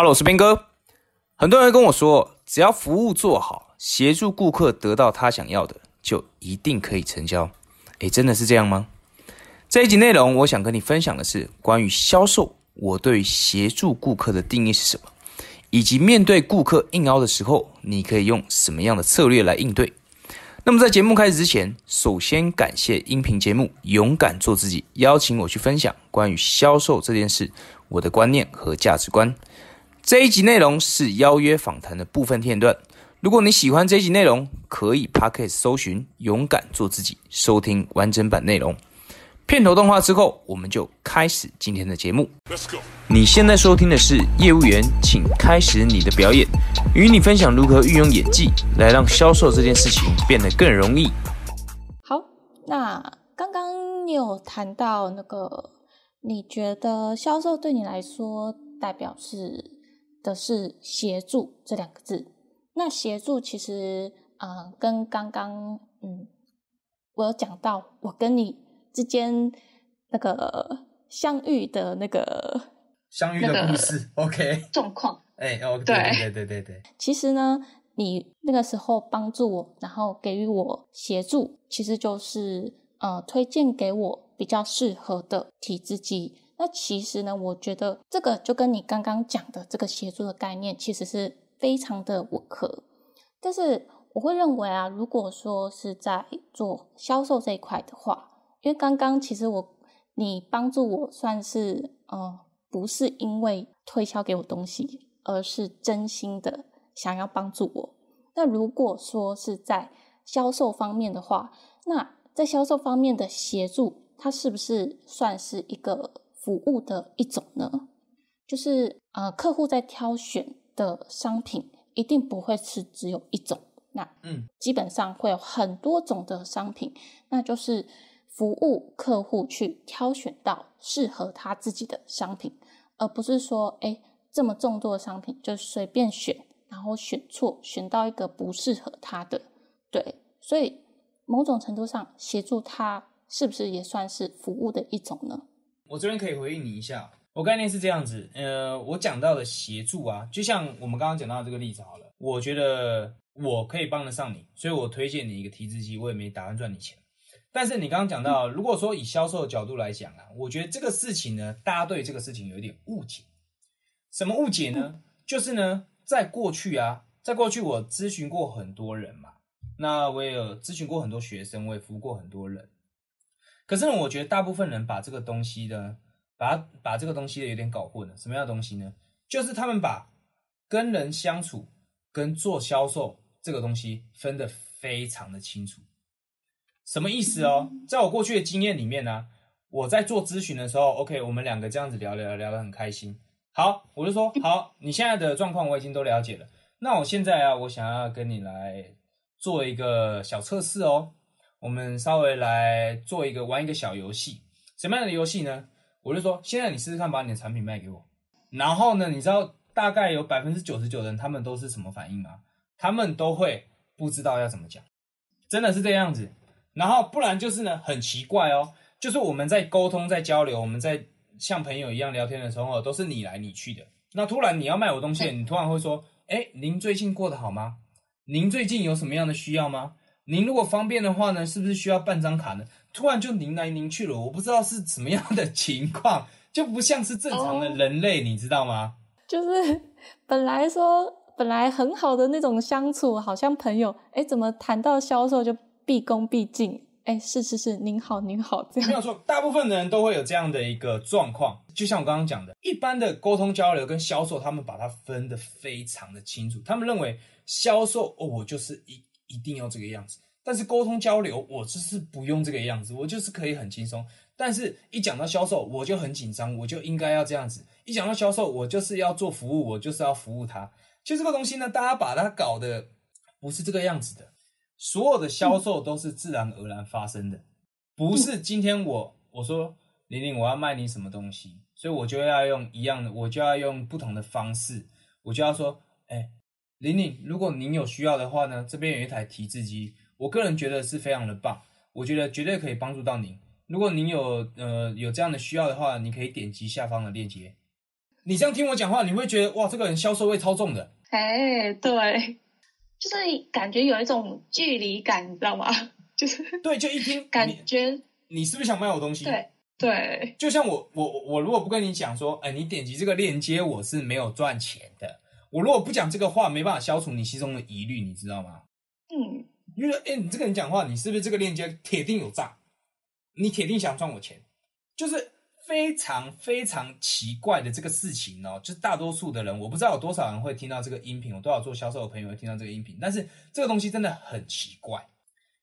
Hello，我是斌哥。很多人跟我说，只要服务做好，协助顾客得到他想要的，就一定可以成交。诶，真的是这样吗？这一集内容，我想跟你分享的是关于销售，我对协助顾客的定义是什么，以及面对顾客硬凹的时候，你可以用什么样的策略来应对。那么在节目开始之前，首先感谢音频节目《勇敢做自己》邀请我去分享关于销售这件事我的观念和价值观。这一集内容是邀约访谈的部分片段。如果你喜欢这一集内容，可以 p o c k e t 搜寻“勇敢做自己”，收听完整版内容。片头动画之后，我们就开始今天的节目。你现在收听的是业务员，请开始你的表演，与你分享如何运用演技来让销售这件事情变得更容易。好，那刚刚你有谈到那个，你觉得销售对你来说代表是？的是协助这两个字，那协助其实，呃，跟刚刚，嗯，我有讲到我跟你之间那个相遇的那个 相遇的故事，OK，状况，哎，哦，对对对对对，其实呢，你那个时候帮助我，然后给予我协助，其实就是呃，推荐给我比较适合的体脂机。那其实呢，我觉得这个就跟你刚刚讲的这个协助的概念，其实是非常的吻合。但是我会认为啊，如果说是在做销售这一块的话，因为刚刚其实我你帮助我算是呃，不是因为推销给我东西，而是真心的想要帮助我。那如果说是在销售方面的话，那在销售方面的协助，它是不是算是一个？服务的一种呢，就是呃，客户在挑选的商品一定不会是只有一种，那嗯，基本上会有很多种的商品，那就是服务客户去挑选到适合他自己的商品，而不是说哎这么众多的商品就随便选，然后选错，选到一个不适合他的，对，所以某种程度上协助他是不是也算是服务的一种呢？我这边可以回应你一下，我概念是这样子，呃，我讲到的协助啊，就像我们刚刚讲到这个例子好了，我觉得我可以帮得上你，所以我推荐你一个提资机，我也没打算赚你钱。但是你刚刚讲到，如果说以销售的角度来讲啊，我觉得这个事情呢，大家对这个事情有一点误解。什么误解呢？就是呢，在过去啊，在过去我咨询过很多人嘛，那我也有咨询过很多学生，我也服务过很多人。可是呢，我觉得大部分人把这个东西的，把把这个东西的有点搞混了。什么样的东西呢？就是他们把跟人相处跟做销售这个东西分得非常的清楚。什么意思哦？在我过去的经验里面呢，我在做咨询的时候，OK，我们两个这样子聊聊聊得很开心。好，我就说 好，你现在的状况我已经都了解了。那我现在啊，我想要跟你来做一个小测试哦。我们稍微来做一个玩一个小游戏，什么样的游戏呢？我就说，现在你试试看，把你的产品卖给我。然后呢，你知道大概有百分之九十九的人，他们都是什么反应吗？他们都会不知道要怎么讲，真的是这样子。然后不然就是呢，很奇怪哦，就是我们在沟通、在交流、我们在像朋友一样聊天的时候，都是你来你去的。那突然你要卖我东西，你突然会说：“哎，您最近过得好吗？您最近有什么样的需要吗？”您如果方便的话呢，是不是需要办张卡呢？突然就拧来拧去了，我不知道是什么样的情况，就不像是正常的人类，你知道吗？就是本来说本来很好的那种相处，好像朋友，哎，怎么谈到销售就毕恭毕敬？哎，是是是，您好您好，这样没有错，大部分的人都会有这样的一个状况。就像我刚刚讲的，一般的沟通交流跟销售，他们把它分得非常的清楚，他们认为销售哦，我就是一。一定要这个样子，但是沟通交流我就是不用这个样子，我就是可以很轻松。但是一讲到销售，我就很紧张，我就应该要这样子。一讲到销售，我就是要做服务，我就是要服务他。其实这个东西呢，大家把它搞的不是这个样子的。所有的销售都是自然而然发生的，不是今天我我说玲玲我要卖你什么东西，所以我就要用一样的，我就要用不同的方式，我就要说，哎。玲玲，如果您有需要的话呢，这边有一台提字机，我个人觉得是非常的棒，我觉得绝对可以帮助到您。如果您有呃有这样的需要的话，你可以点击下方的链接。你这样听我讲话，你会觉得哇，这个人销售会超重的。哎，对，就是感觉有一种距离感，你知道吗？就是对，就一听感觉你是不是想卖我东西？对对，就像我我我如果不跟你讲说，哎，你点击这个链接，我是没有赚钱的。我如果不讲这个话，没办法消除你心中的疑虑，你知道吗？嗯，你就说，哎，你这个人讲话，你是不是这个链接铁定有诈？你铁定想赚我钱，就是非常非常奇怪的这个事情哦。就是大多数的人，我不知道有多少人会听到这个音频，有多少做销售的朋友会听到这个音频，但是这个东西真的很奇怪，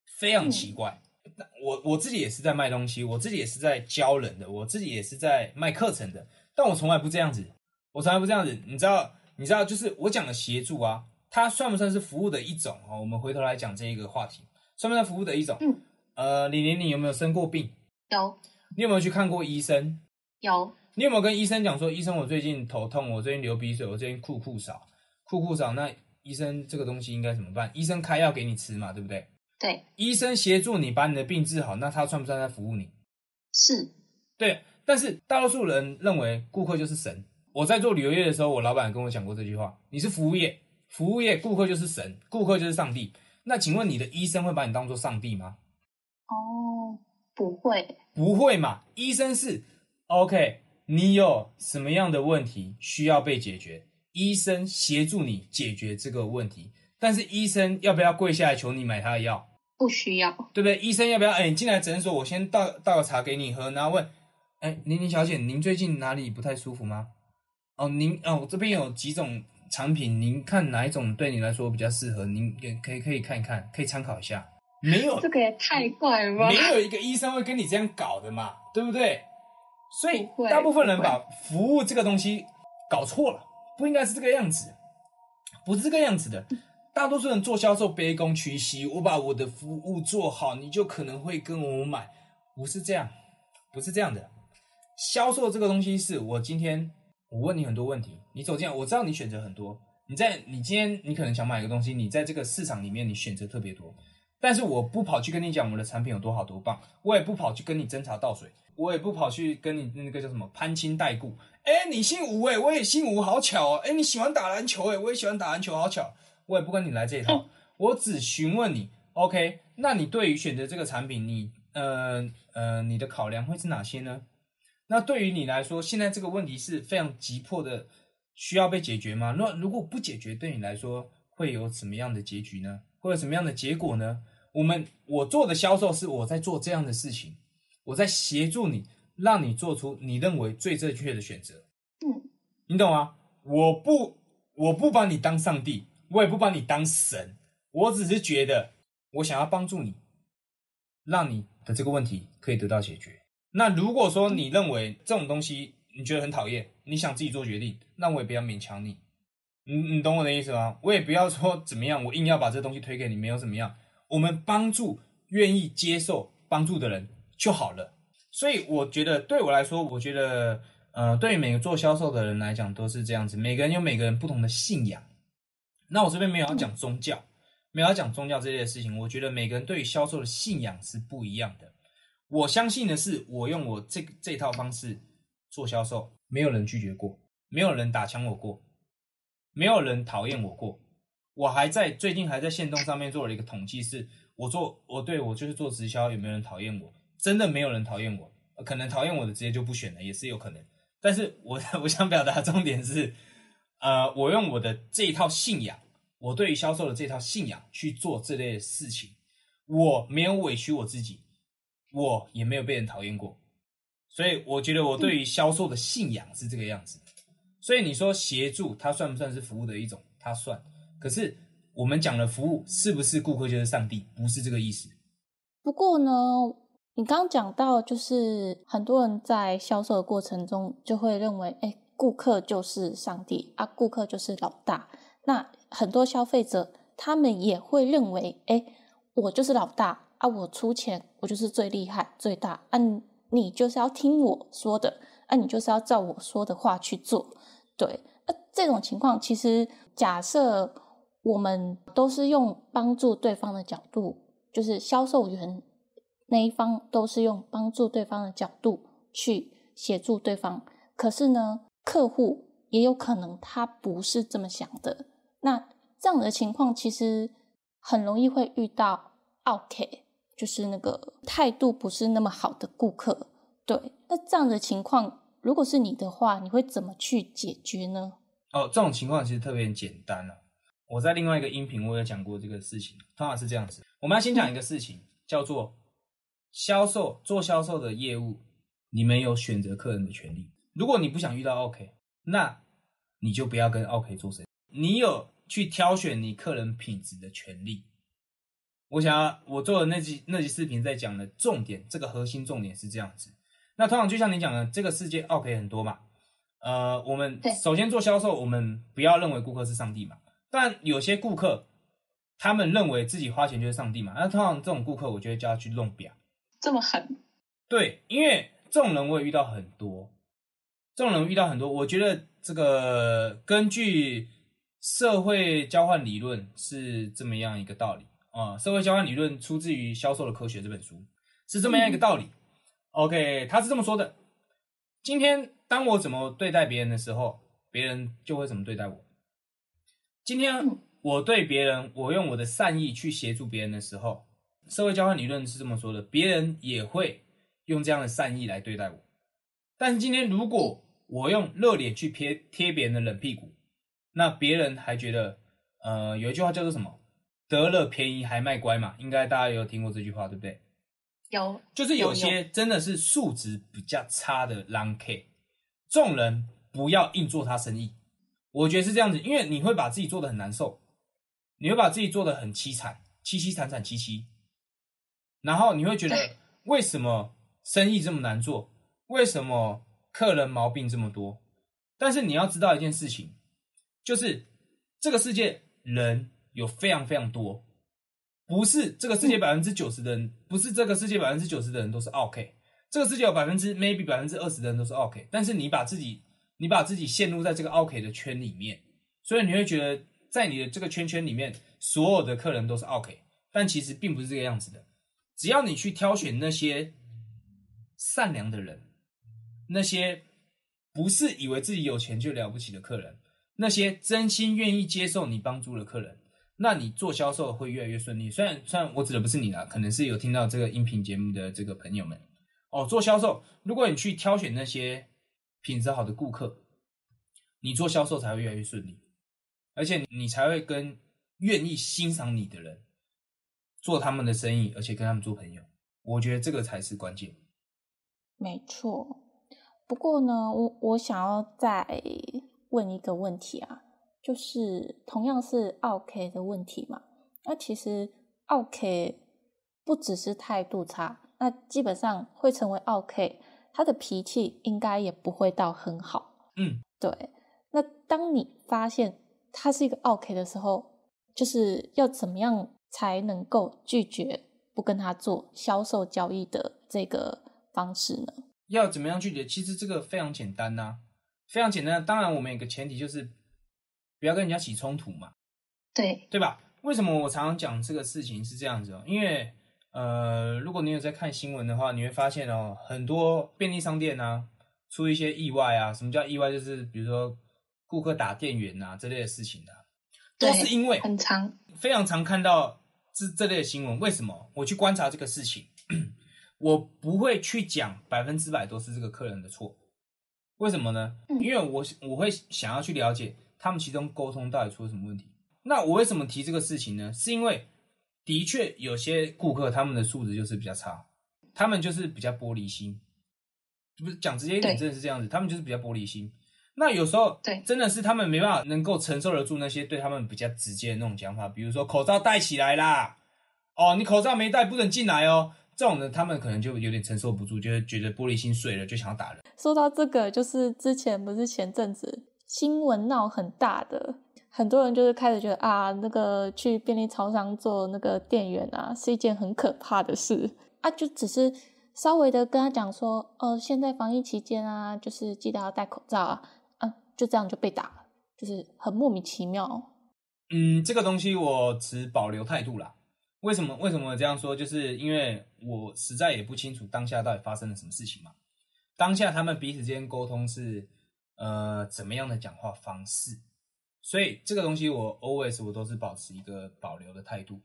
非常奇怪。那我我自己也是在卖东西，我自己也是在教人的，我自己也是在卖课程的，但我从来不这样子，我从来不这样子。你知道，你知道，就是我讲的协助啊，它算不算是服务的一种哦？我们回头来讲这一个话题，算不算服务的一种？嗯。呃，李玲，你有没有生过病？有你有没有去看过医生？有，你有没有跟医生讲说，医生，我最近头痛，我最近流鼻水，我最近酷酷少，酷酷少，那医生这个东西应该怎么办？医生开药给你吃嘛，对不对？对，医生协助你把你的病治好，那他算不算在服务你？是，对，但是大多数人认为顾客就是神。我在做旅游业的时候，我老板跟我讲过这句话：你是服务业，服务业顾客就是神，顾客就是上帝。那请问你的医生会把你当做上帝吗？哦，不会，不会嘛？医生是 OK，你有什么样的问题需要被解决，医生协助你解决这个问题。但是医生要不要跪下来求你买他的药？不需要，对不对？医生要不要？哎，你进来诊所，我先倒倒个茶给你喝，然后问，哎，玲玲小姐，您最近哪里不太舒服吗？哦，您哦，我这边有几种产品，您看哪一种对你来说比较适合？您也可以可以看一看，可以参考一下。没有，这个也太怪了吧？没有一个医生会跟你这样搞的嘛，对不对？所以大部分人把服务这个东西搞错了，不应该是这个样子，不是这个样子的。大多数人做销售卑躬屈膝，我把我的服务做好，你就可能会跟我买，不是这样，不是这样的。销售这个东西是我今天我问你很多问题，你走进来，我知道你选择很多，你在你今天你可能想买一个东西，你在这个市场里面你选择特别多，但是我不跑去跟你讲我的产品有多好多棒，我也不跑去跟你斟茶倒水，我也不跑去跟你那个叫什么攀亲带故。哎，你姓吴哎，我也姓吴，好巧哦。哎，你喜欢打篮球哎，我也喜欢打篮球，好巧。我也不跟你来这一套，我只询问你，OK？那你对于选择这个产品，你呃呃，你的考量会是哪些呢？那对于你来说，现在这个问题是非常急迫的，需要被解决吗？那如果不解决，对你来说会有什么样的结局呢？会有什么样的结果呢？我们我做的销售是我在做这样的事情，我在协助你，让你做出你认为最正确的选择。嗯，你懂吗？我不我不把你当上帝，我也不把你当神，我只是觉得我想要帮助你，让你的这个问题可以得到解决。那如果说你认为这种东西你觉得很讨厌，你想自己做决定，那我也不要勉强你。你你懂我的意思吗？我也不要说怎么样，我硬要把这东西推给你，没有怎么样。我们帮助愿意接受帮助的人就好了。所以我觉得对我来说，我觉得呃，对于每个做销售的人来讲都是这样子。每个人有每个人不同的信仰。那我这边没有要讲宗教，没有要讲宗教这类的事情。我觉得每个人对于销售的信仰是不一样的。我相信的是，我用我这这套方式做销售，没有人拒绝过，没有人打枪我过，没有人讨厌我过。我还在最近还在线动上面做了一个统计，是我做我对我就是做直销，有没有人讨厌我？真的没有人讨厌我，可能讨厌我的直接就不选了，也是有可能。但是我 我想表达重点是，呃，我用我的这一套信仰，我对于销售的这套信仰去做这类事情，我没有委屈我自己，我也没有被人讨厌过，所以我觉得我对于销售的信仰是这个样子。所以你说协助它算不算是服务的一种？它算。可是我们讲的服务是不是顾客就是上帝？不是这个意思。不过呢，你刚刚讲到，就是很多人在销售的过程中就会认为，哎，顾客就是上帝啊，顾客就是老大。那很多消费者他们也会认为，哎，我就是老大啊，我出钱，我就是最厉害、最大啊，你就是要听我说的啊，你就是要照我说的话去做。对，那这种情况，其实假设我们都是用帮助对方的角度，就是销售员那一方都是用帮助对方的角度去协助对方，可是呢，客户也有可能他不是这么想的。那这样的情况其实很容易会遇到 OK，就是那个态度不是那么好的顾客。对，那这样的情况，如果是你的话，你会怎么去解决呢？哦，这种情况其实特别简单了。我在另外一个音频我有讲过这个事情，通常是这样子。我们要先讲一个事情，叫做销售做销售的业务，你们有选择客人的权利。如果你不想遇到 OK，那你就不要跟 OK 做生意。你有去挑选你客人品质的权利。我想要我做的那集那集视频在讲的重点，这个核心重点是这样子。那通常就像你讲的，这个世界 OK 很多嘛。呃，我们首先做销售，我们不要认为顾客是上帝嘛。但有些顾客，他们认为自己花钱就是上帝嘛。那通常这种顾客，我觉得就要去弄表。这么狠？对，因为这种人我也遇到很多，这种人遇到很多。我觉得这个根据社会交换理论是这么样一个道理啊。社会交换理论出自于《销售的科学》这本书，是这么样一个道理。OK，他是这么说的：今天当我怎么对待别人的时候，别人就会怎么对待我。今天我对别人，我用我的善意去协助别人的时候，社会交换理论是这么说的，别人也会用这样的善意来对待我。但是今天如果我用热脸去贴贴别人的冷屁股，那别人还觉得，呃，有一句话叫做什么？得了便宜还卖乖嘛？应该大家有听过这句话，对不对？有，就是有些真的是素质比较差的 long K，众人不要硬做他生意。我觉得是这样子，因为你会把自己做的很难受，你会把自己做的很凄惨，凄凄惨惨戚戚，然后你会觉得为什么生意这么难做，为什么客人毛病这么多？但是你要知道一件事情，就是这个世界人有非常非常多，不是这个世界百分之九十的人，不是这个世界百分之九十的人都是 OK，这个世界有百分之 maybe 百分之二十的人都是 OK，但是你把自己。你把自己陷入在这个 OK 的圈里面，所以你会觉得在你的这个圈圈里面，所有的客人都是 OK，但其实并不是这个样子的。只要你去挑选那些善良的人，那些不是以为自己有钱就了不起的客人，那些真心愿意接受你帮助的客人，那你做销售会越来越顺利。虽然虽然我指的不是你啦，可能是有听到这个音频节目的这个朋友们哦，做销售，如果你去挑选那些。品质好的顾客，你做销售才会越来越顺利，而且你才会跟愿意欣赏你的人做他们的生意，而且跟他们做朋友。我觉得这个才是关键。没错。不过呢，我我想要再问一个问题啊，就是同样是 OK 的问题嘛？那其实 OK 不只是态度差，那基本上会成为 OK。他的脾气应该也不会到很好，嗯，对。那当你发现他是一个 OK 的时候，就是要怎么样才能够拒绝不跟他做销售交易的这个方式呢？要怎么样拒绝？其实这个非常简单呐，非常简单。当然，我们有个前提就是不要跟人家起冲突嘛，对，对吧？为什么我常常讲这个事情是这样子哦？因为呃，如果你有在看新闻的话，你会发现哦，很多便利商店啊出一些意外啊。什么叫意外？就是比如说顾客打店员啊这类的事情啊，都是因为很常非常常看到这这类的新闻。为什么？我去观察这个事情，我不会去讲百分之百都是这个客人的错。为什么呢？因为我我会想要去了解他们其中沟通到底出了什么问题。那我为什么提这个事情呢？是因为。的确，有些顾客他们的素质就是比较差，他们就是比较玻璃心，不是讲直接一点，真的是这样子，他们就是比较玻璃心。那有时候，对，真的是他们没办法能够承受得住那些对他们比较直接的那种讲法，比如说口罩戴起来啦，哦，你口罩没戴不准进来哦，这种的他们可能就有点承受不住，就会觉得玻璃心碎了，就想要打人。说到这个，就是之前不是前阵子新闻闹很大的。很多人就是开始觉得啊，那个去便利超商做那个店员啊，是一件很可怕的事啊。就只是稍微的跟他讲说，呃，现在防疫期间啊，就是记得要戴口罩啊，啊，就这样就被打了，就是很莫名其妙。嗯，这个东西我持保留态度啦。为什么？为什么这样说？就是因为我实在也不清楚当下到底发生了什么事情嘛。当下他们彼此之间沟通是呃怎么样的讲话方式。所以这个东西我 always 我都是保持一个保留的态度。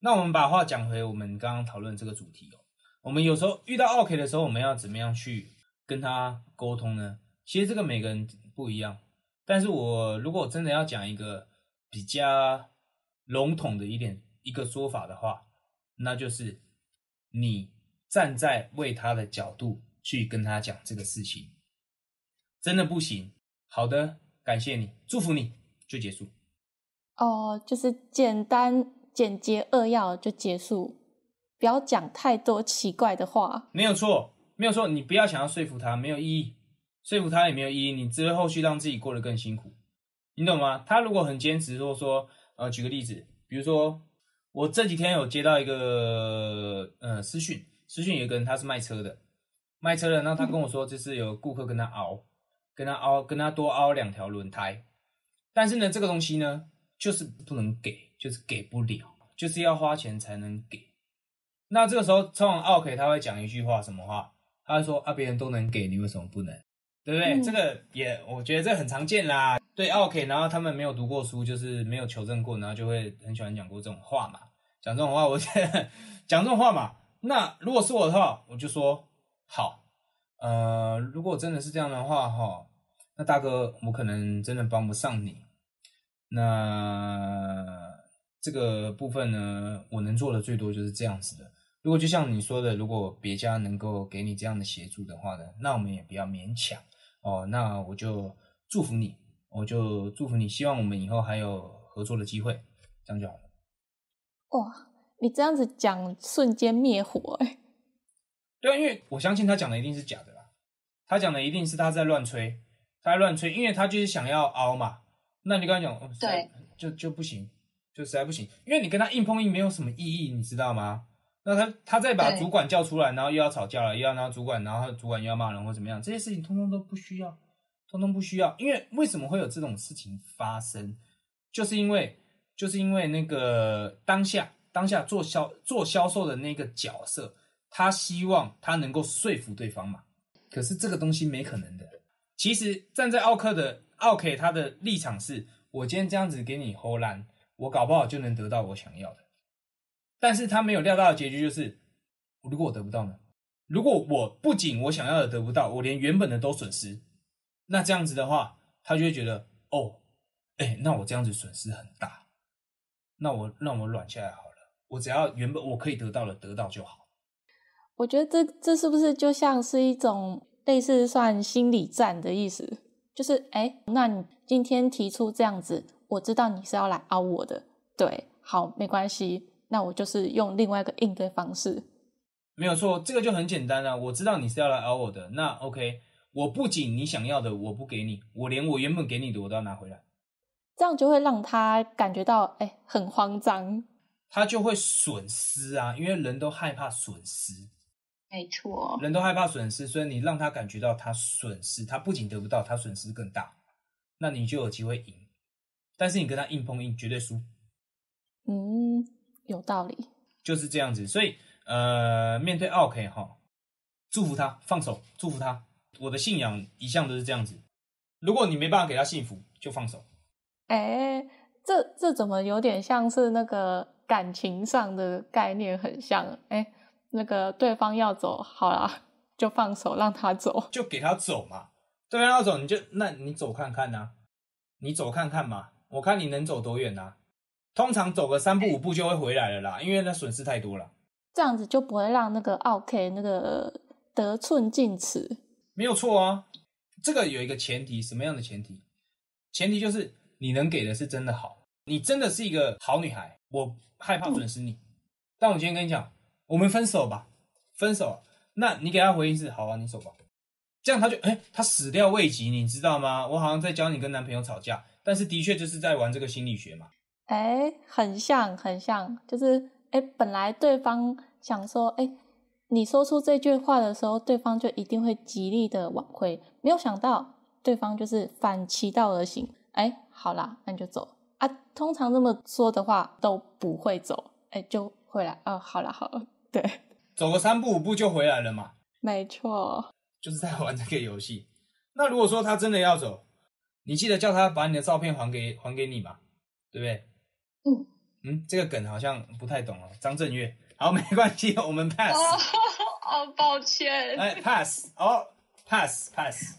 那我们把话讲回我们刚刚讨论这个主题哦。我们有时候遇到 OK 的时候，我们要怎么样去跟他沟通呢？其实这个每个人不一样。但是我如果真的要讲一个比较笼统的一点一个说法的话，那就是你站在为他的角度去跟他讲这个事情，真的不行。好的，感谢你，祝福你，就结束。哦，就是简单、简洁扼要就结束，不要讲太多奇怪的话。没有错，没有错，你不要想要说服他，没有意义。说服他也没有意义，你只会后续让自己过得更辛苦，你懂吗？他如果很坚持，或者说，呃，举个例子，比如说我这几天有接到一个呃私讯，私讯有一个人他是卖车的，卖车的，然后他跟我说，就是有顾客跟他熬，跟他凹，跟他多凹两条轮胎，但是呢，这个东西呢，就是不能给，就是给不了，就是要花钱才能给。那这个时候，通常 OK 他会讲一句话，什么话？他会说啊，别人都能给你，为什么不能？对不对？这个也，我觉得这很常见啦。对，OK，然后他们没有读过书，就是没有求证过，然后就会很喜欢讲过这种话嘛。讲这种话，我 讲这种话嘛。那如果是我的话，我就说好。呃，如果真的是这样的话，哈，那大哥，我可能真的帮不上你。那这个部分呢，我能做的最多就是这样子的。如果就像你说的，如果别家能够给你这样的协助的话呢，那我们也不要勉强。哦，那我就祝福你，我就祝福你，希望我们以后还有合作的机会，这样就好了。哇，你这样子讲，瞬间灭火哎！对啊，因为我相信他讲的一定是假的啦，他讲的一定是他在乱吹，他在乱吹，因为他就是想要凹嘛。那你跟他讲，对，就就不行，就实在不行，因为你跟他硬碰硬没有什么意义，你知道吗？那他他再把主管叫出来，然后又要吵架了，又要拿主管，然后主管又要骂人或怎么样，这些事情通通都不需要，通通不需要。因为为什么会有这种事情发生？就是因为就是因为那个当下当下做销做销售的那个角色，他希望他能够说服对方嘛。可是这个东西没可能的。其实站在奥克的奥 K 他的立场是，我今天这样子给你 hold 烂，我搞不好就能得到我想要的。但是他没有料到的结局就是，如果我得不到呢？如果我不仅我想要的得不到，我连原本的都损失，那这样子的话，他就会觉得，哦，哎，那我这样子损失很大，那我让我软下来好了，我只要原本我可以得到的得到就好。我觉得这这是不是就像是一种类似算心理战的意思？就是，哎，那你今天提出这样子，我知道你是要来凹我的，对，好，没关系。那我就是用另外一个应对方式，没有错，这个就很简单啊。我知道你是要来熬我的，那 OK，我不仅你想要的我不给你，我连我原本给你的我都要拿回来，这样就会让他感觉到哎很慌张，他就会损失啊，因为人都害怕损失，没错，人都害怕损失，所以你让他感觉到他损失，他不仅得不到，他损失更大，那你就有机会赢，但是你跟他硬碰硬绝对输，嗯。有道理，就是这样子。所以，呃，面对 OK 哈，祝福他，放手，祝福他。我的信仰一向都是这样子。如果你没办法给他幸福，就放手。哎，这这怎么有点像是那个感情上的概念很像？哎，那个对方要走，好啦，就放手让他走，就给他走嘛。对方要走，你就那你走看看呐，你走看看嘛，我看你能走多远呐。通常走个三步五步就会回来了啦，因为那损失太多了。这样子就不会让那个 OK 那个得寸进尺。没有错啊，这个有一个前提，什么样的前提？前提就是你能给的是真的好，你真的是一个好女孩。我害怕损失你，但我今天跟你讲，我们分手吧，分手。那你给他回应是好啊，你走吧。这样他就哎，他始料未及，你知道吗？我好像在教你跟男朋友吵架，但是的确就是在玩这个心理学嘛。哎，很像，很像，就是哎，本来对方想说，哎，你说出这句话的时候，对方就一定会极力的挽回，没有想到对方就是反其道而行，哎，好啦，那你就走啊。通常这么说的话都不会走，哎，就回来，哦，好了，好了，对，走个三步五步就回来了嘛，没错，就是在玩这个游戏。那如果说他真的要走，你记得叫他把你的照片还给还给你嘛，对不对？嗯嗯，这个梗好像不太懂哦。张震岳，好，没关系，我们 pass，哦，哦，抱歉。哎，pass，哦，pass pass。